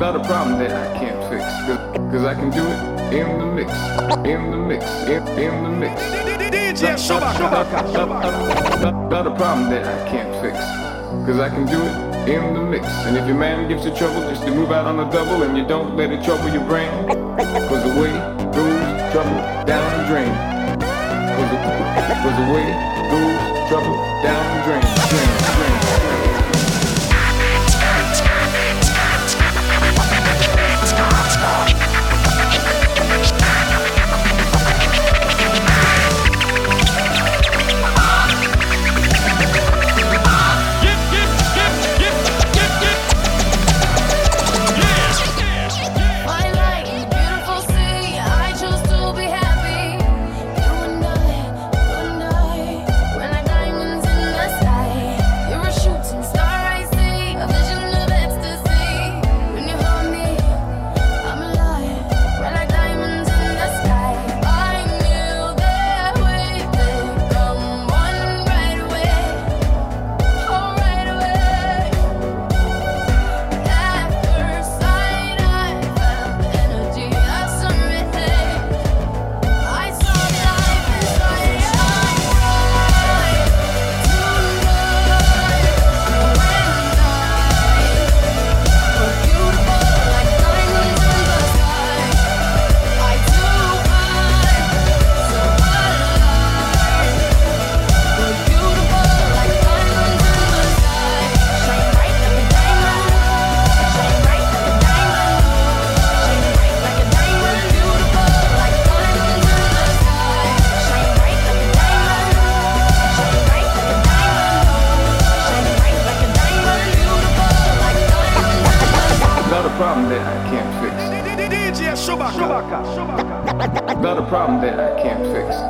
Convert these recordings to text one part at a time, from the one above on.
Not a problem that I can't I can do it in the mix, in the mix, in, the mix. A problem that I can't I can do it in the mix. And if your man gives you trouble, just move out on the double and you don't let it trouble your brain. Cause the way goes trouble down the drain was, was away, goes trouble down the drain. drain. problem that I can't fix.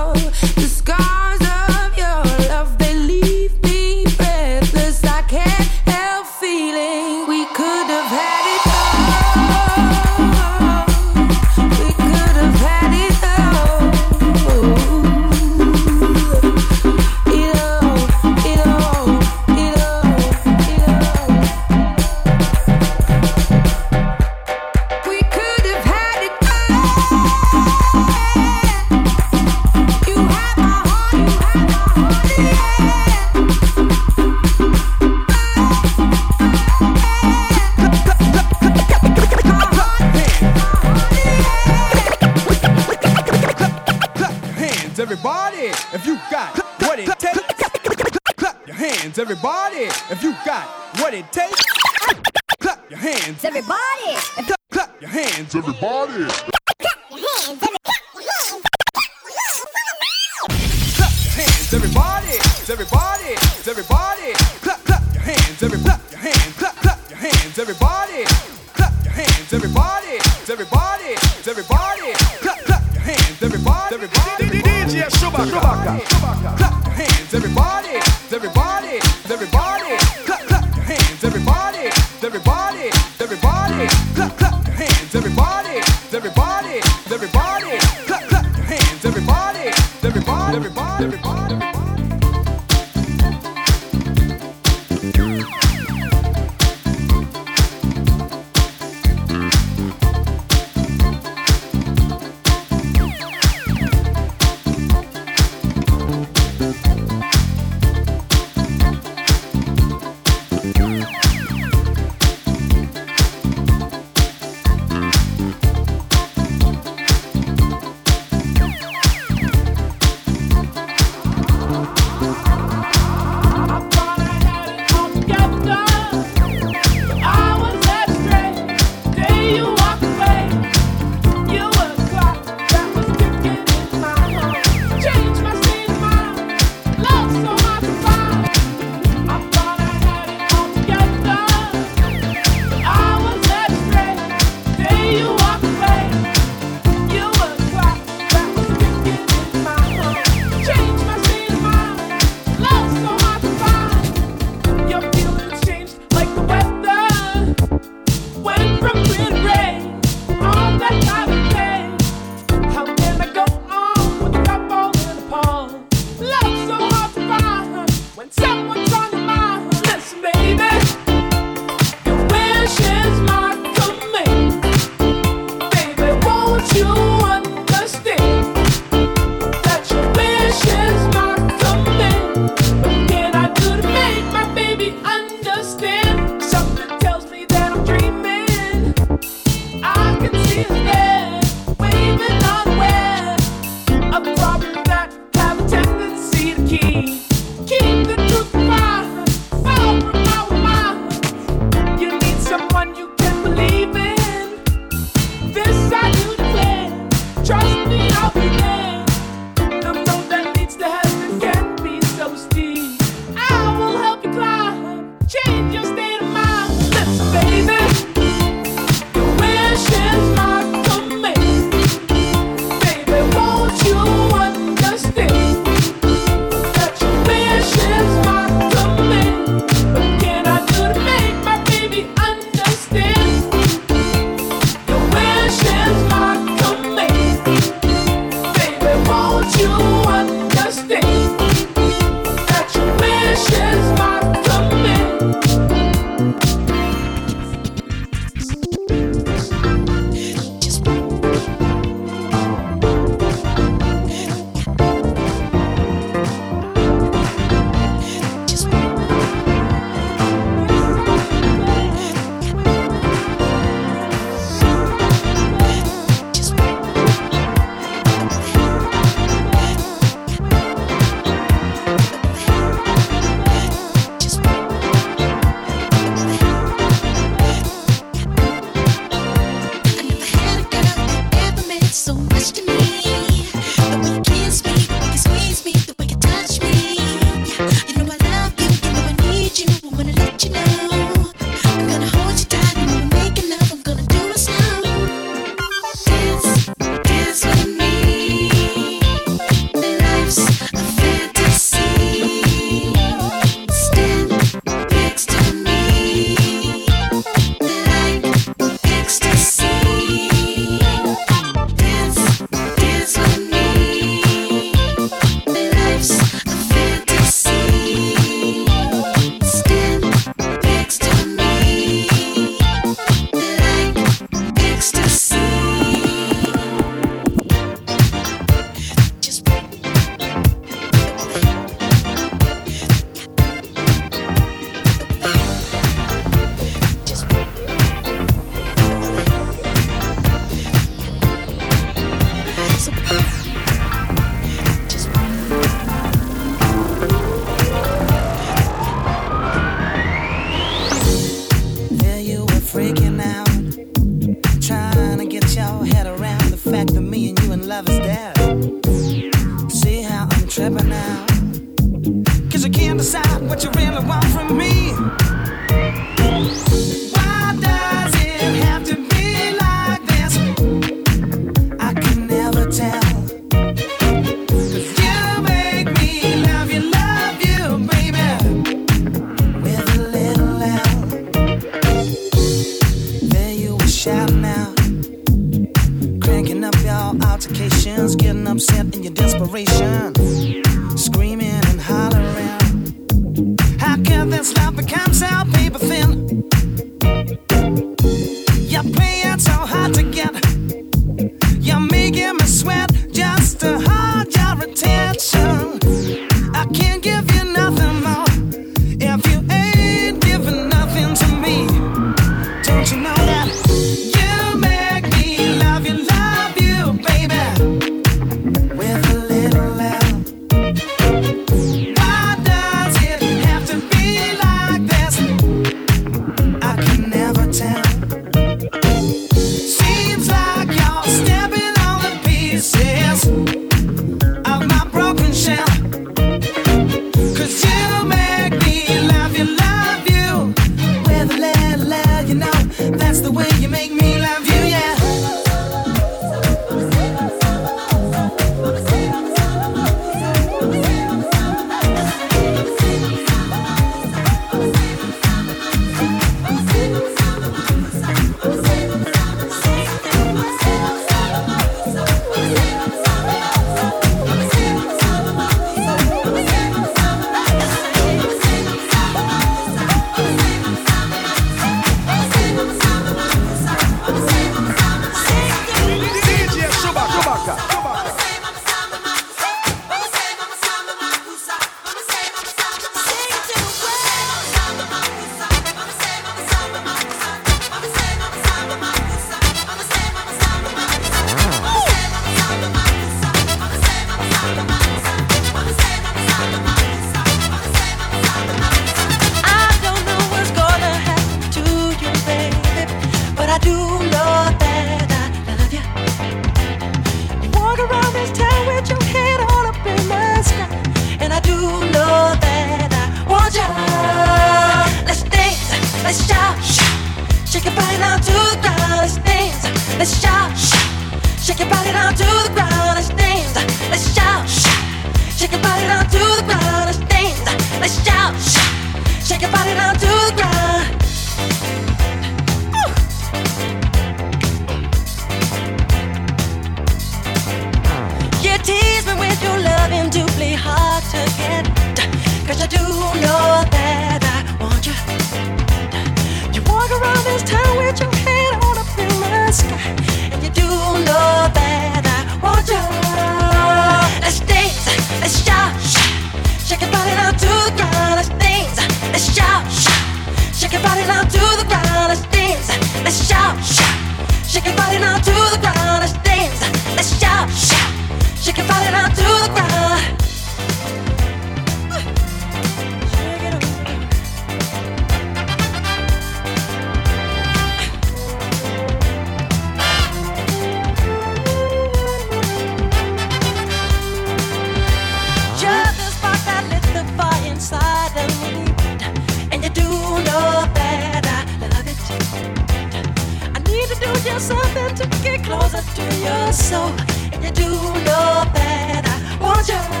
after your soul, and you do know that I want you.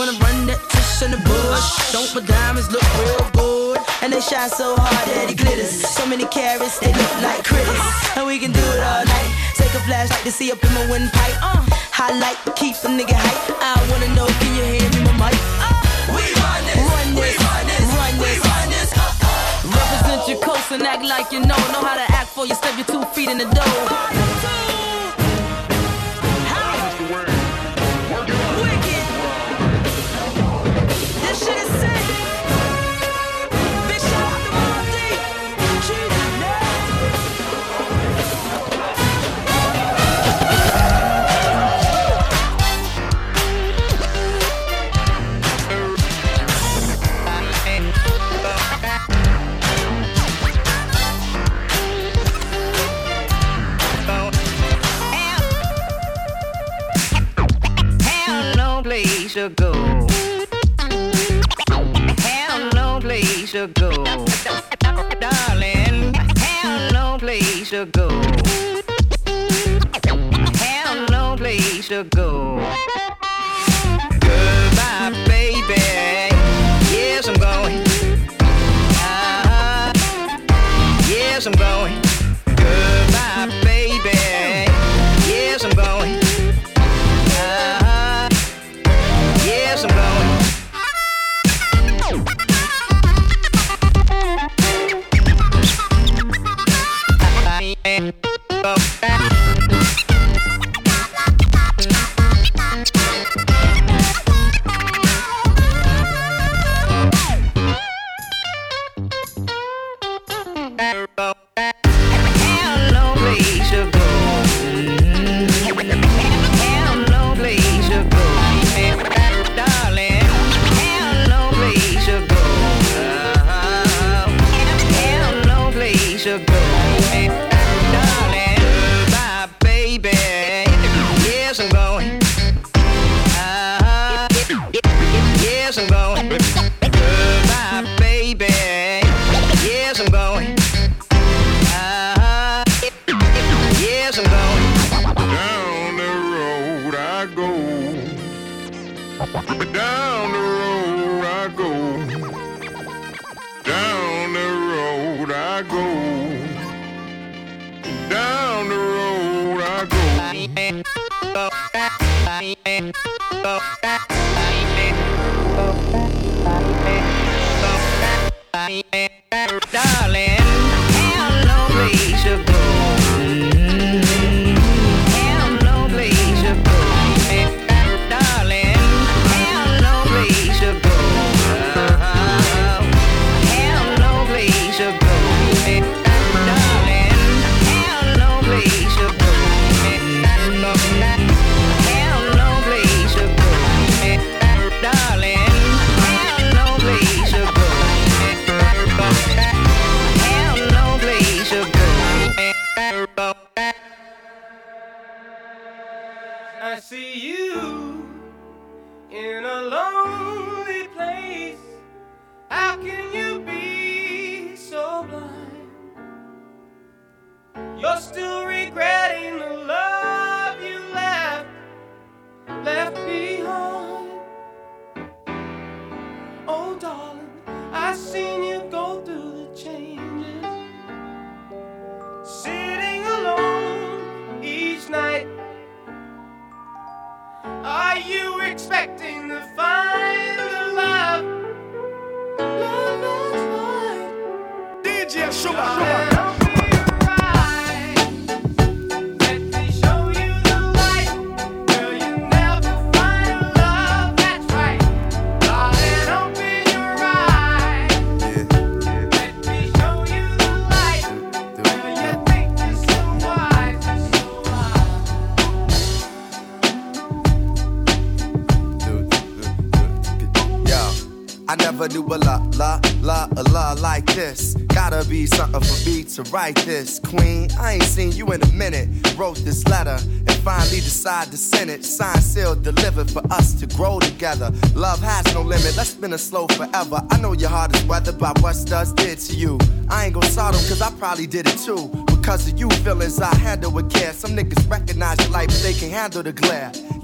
Wanna run that fish in the bush. Don't my diamonds look real good? And they shine so hard that it glitters. So many carats, they look like critters. And we can do it all night. Take a flashlight to see up in my windpipe. Uh, highlight, keep a nigga hype. I wanna know, can you hear me, my mic? Uh, we run this, run this, we run this, run this. We run this. Uh, uh, Represent your coast and act like you know. Know how to act for you. Step your two feet in the dough. place to go. Darling, have no place to go. Have no place to go. Goodbye, baby. Yes, I'm going. Uh-huh. Yes, I'm going. sugar. Be something for me to write this. Queen, I ain't seen you in a minute. Wrote this letter and finally decided to send it. Signed, sealed, delivered for us to grow together. Love has no limit. Let's spin a slow forever. I know your heart is weathered by what studs did to you. I ain't gon' sod 'em cause I probably did it too. Because of you feelings I handle with care. Some niggas recognize your light, but they can handle the glare.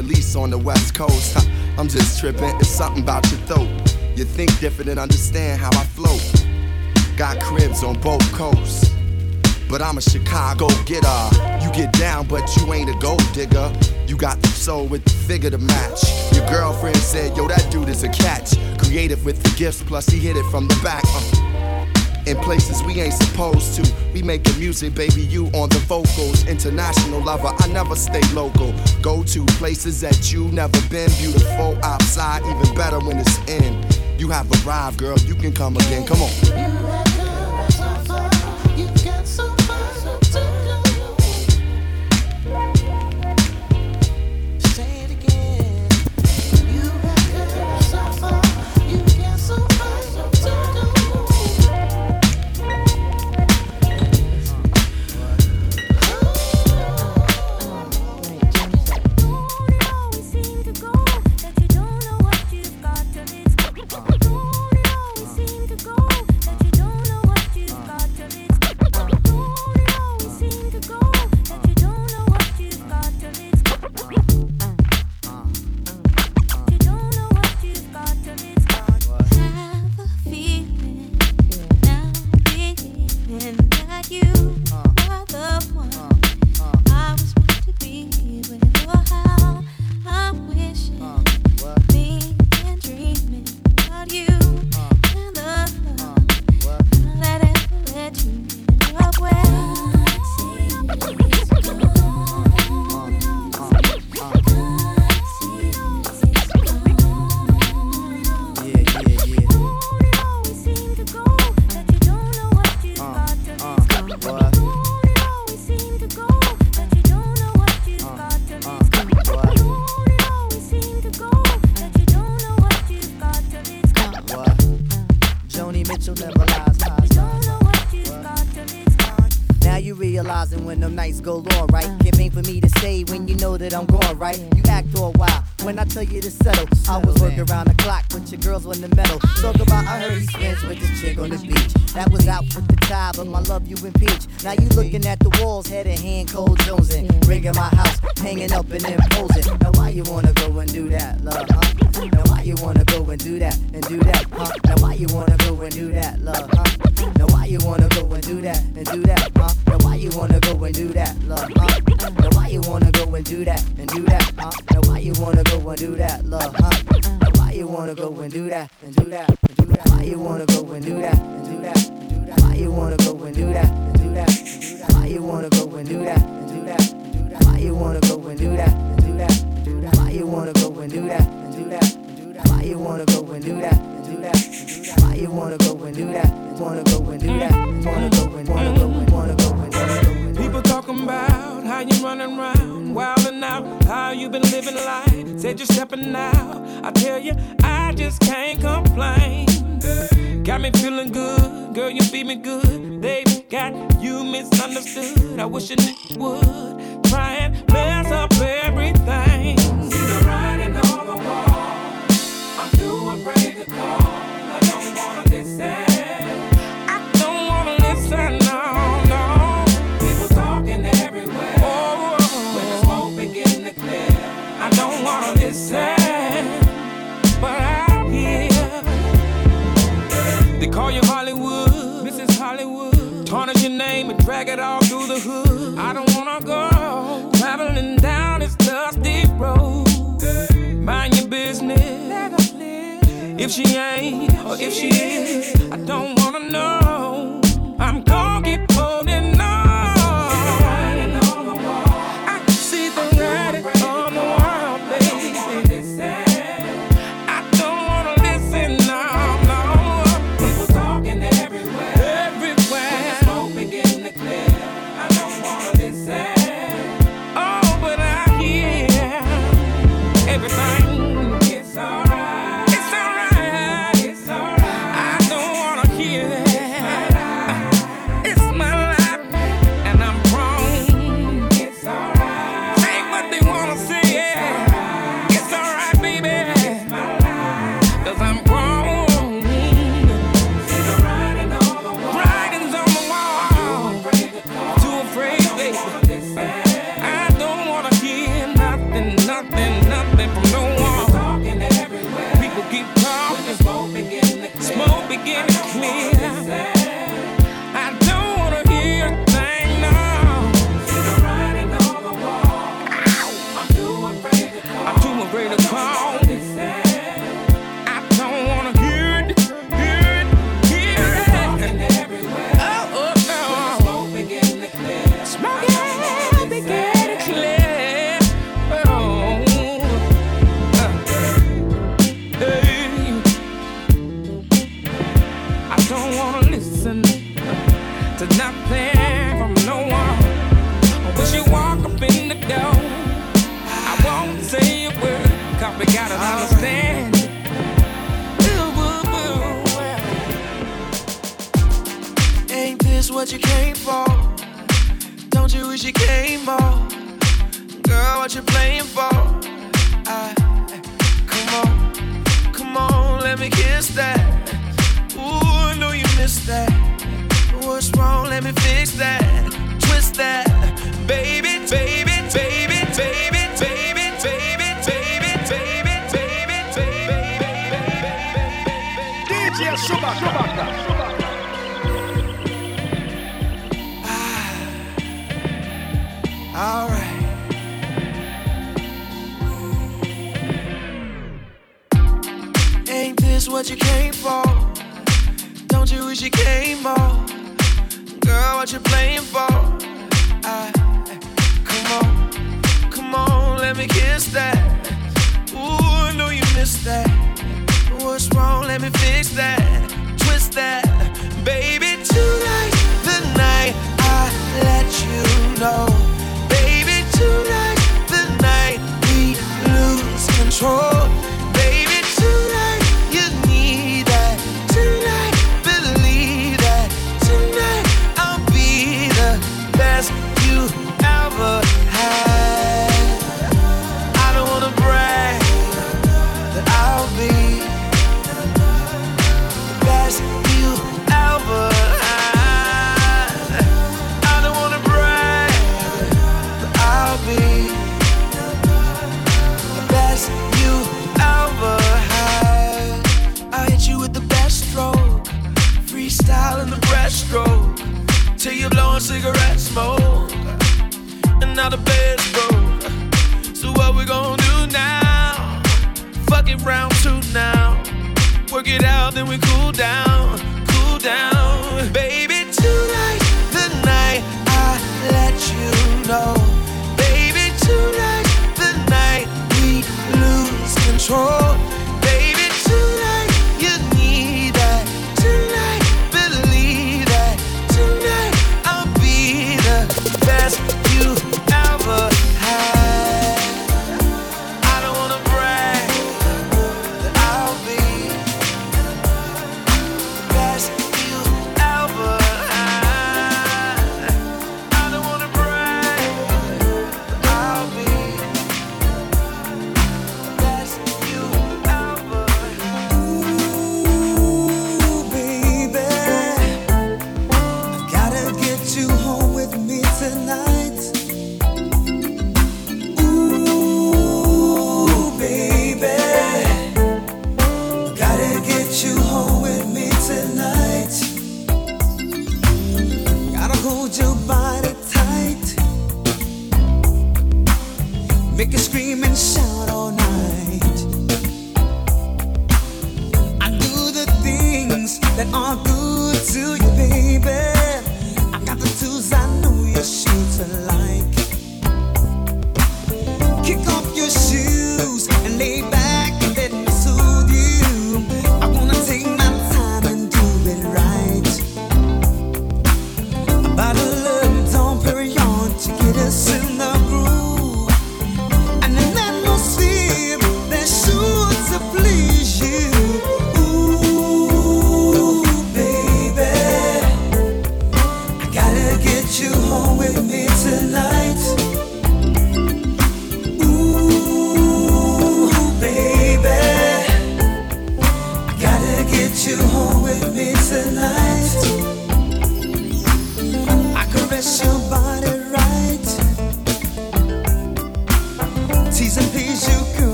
At least on the West Coast. I'm just tripping, it's something about your throat. You think different and understand how I float. Got cribs on both coasts, but I'm a Chicago getter. You get down, but you ain't a gold digger. You got the soul with the figure to match. Your girlfriend said, Yo, that dude is a catch. Creative with the gifts, plus he hit it from the back. Uh in places we ain't supposed to. We making music, baby, you on the vocals. International lover, I never stay local. Go to places that you never been. Beautiful outside, even better when it's in. You have arrived, girl, you can come again. Come on. Was working around the clock, but your girls on the metal. Talk about I heard he spends with this chick on the beach. That was out with the tie, but my love you impeach. Now you looking at the walls, head in hand, cold Jones and rigging my house, hanging up and imposing. Now why you wanna go and do that, love? Huh? Now why you wanna go and do that and do that, huh? Now why you wanna go and do that, love? Huh? Now why you wanna go and do that and do that, huh? Now why you wanna go and do that, love? Huh? Now why you wanna go and do that and do that, huh? Now why you wanna go and do that, love? Huh? Now why you wanna go and do that and do that and do that? Why you wanna go and do that and do that and do that? Why you wanna go and do that and do that and do that? Why you wanna go and do that and do that and do that? Why you wanna go and do that and do that and do that? Why you wanna go and do that and do that and do that? Why you wanna go and do that that? Why you wanna go and do that wanna go and do that wanna go and wanna go and wanna go and People talking about how you running around, wildin' out, how you been living life. Said you're stepping out. I tell you, I just can't complain. Got me feeling good, girl, you feed me good. They've got you misunderstood. I wish a would try and mess up everything. See the writing on the wall. I'm too afraid to call. Drag it all through the hood. I don't wanna go. Traveling down this dusty she ain't or if she is, I don't wanna know. what you came for? Don't you wish you came more? Girl, what you playing for? I, come on, come on, let me kiss that. Ooh, I know you missed that. What's wrong? Let me fix that, twist that, baby. Tonight, the night I let you know. Then we cool down, cool down.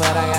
But I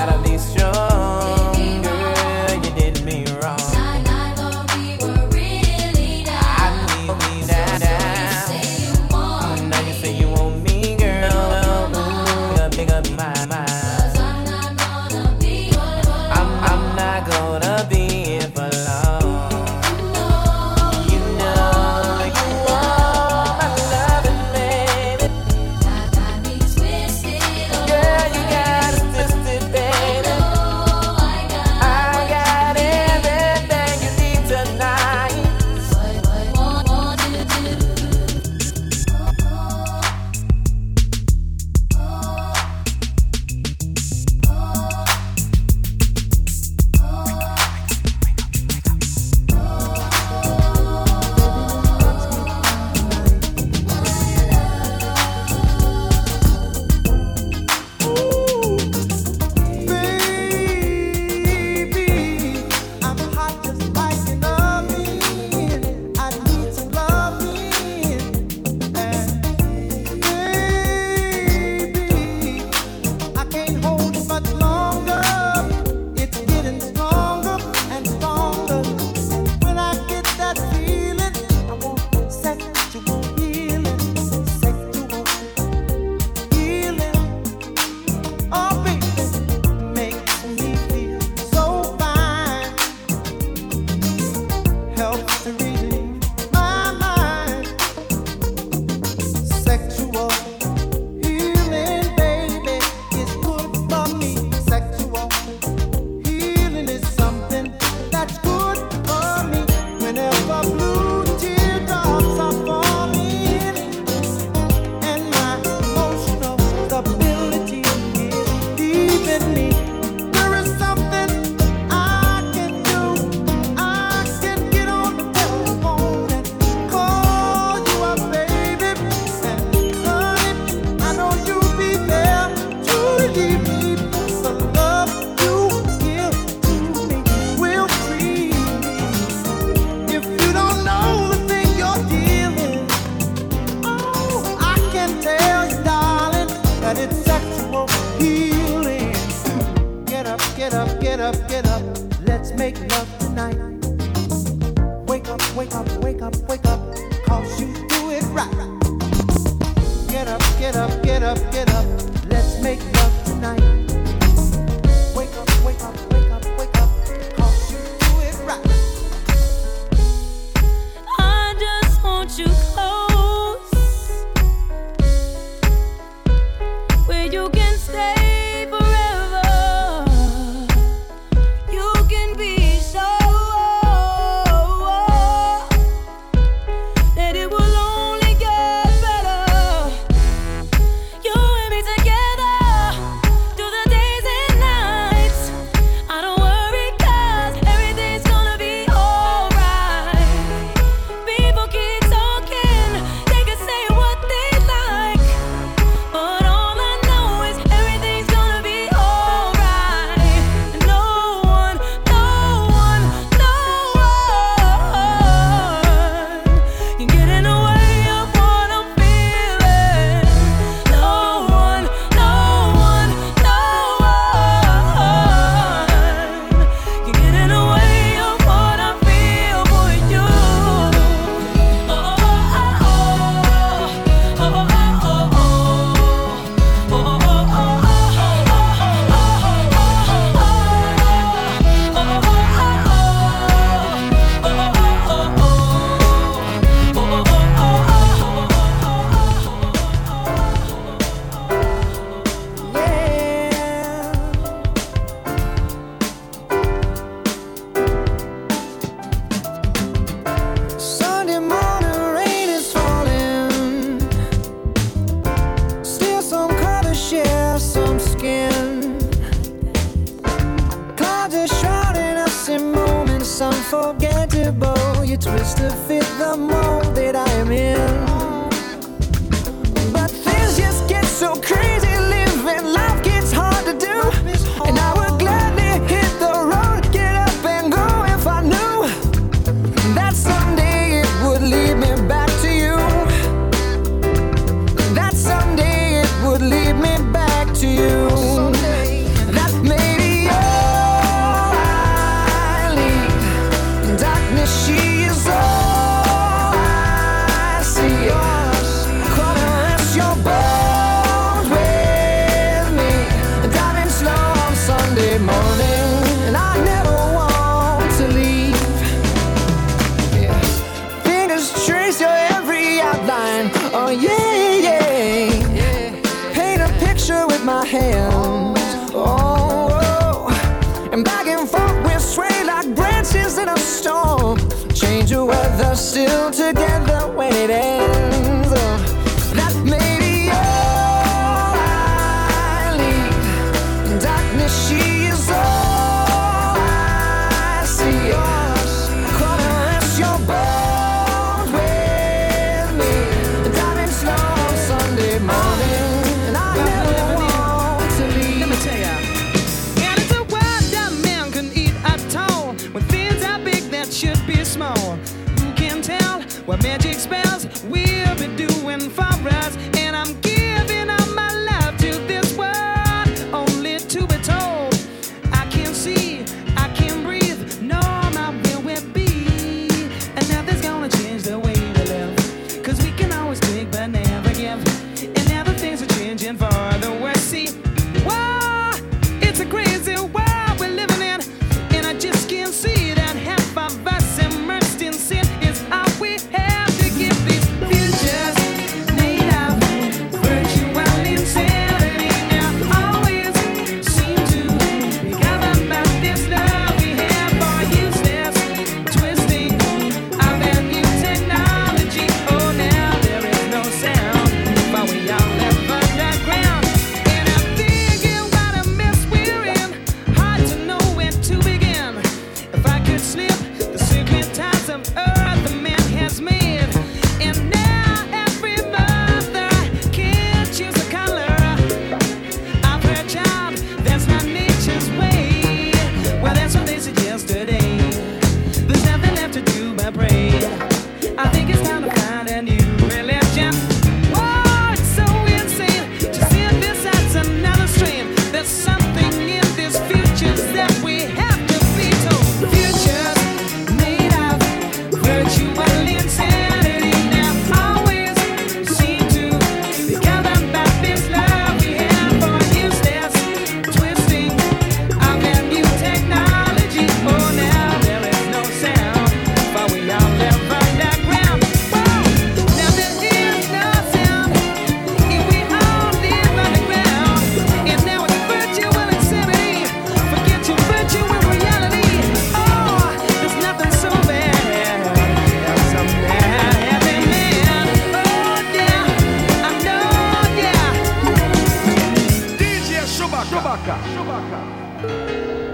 Chewbacca. Chewbacca.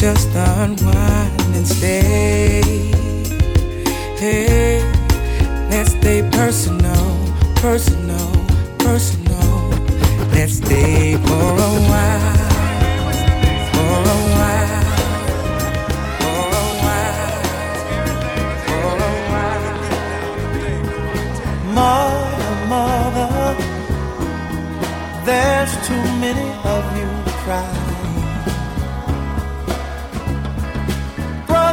Just unwind and stay. Hey, let's stay personal, personal, personal. Let's stay for a while, for a while. for a while, for a while. Mother, mother, there's too many of you crying.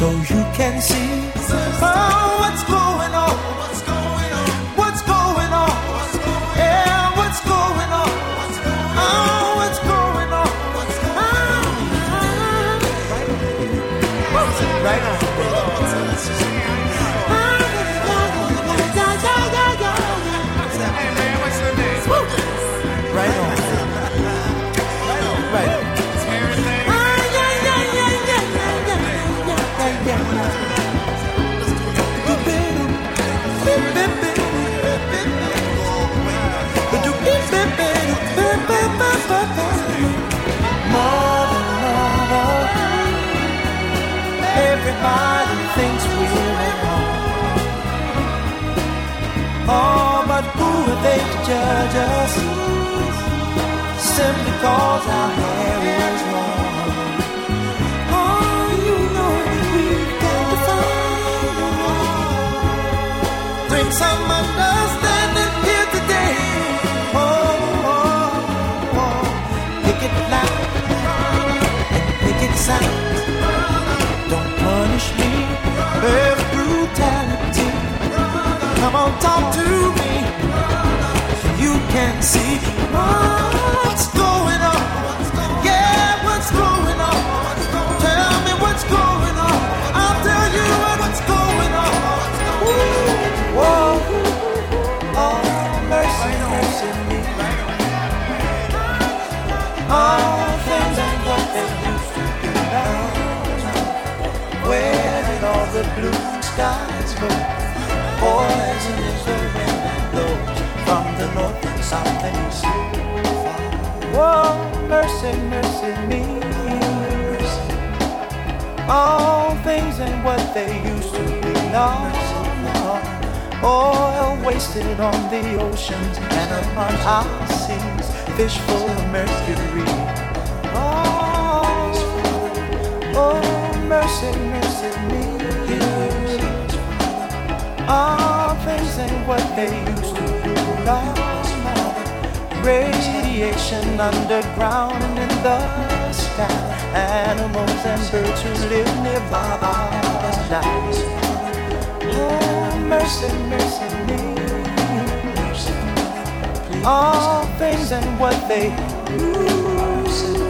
so you can see oh, what's going on. Everybody thinks we're wrong. Oh, but they judge us? Simply cause our hair is long. See what's going on. Yeah, what's going on? Skies go? Poison is the wind that blows from the north and south and east. Whoa, mercy, mercy me. All things ain't what they used to be. No. Oil wasted on the oceans and upon our seas. Fish full of mercury. Oh, oh, mercy, mercy me. All things ain't what they used to be. No, no. Radiation underground and in the sky. animals and birds who live nearby at night. Oh, mercy, mercy me. All things and what they used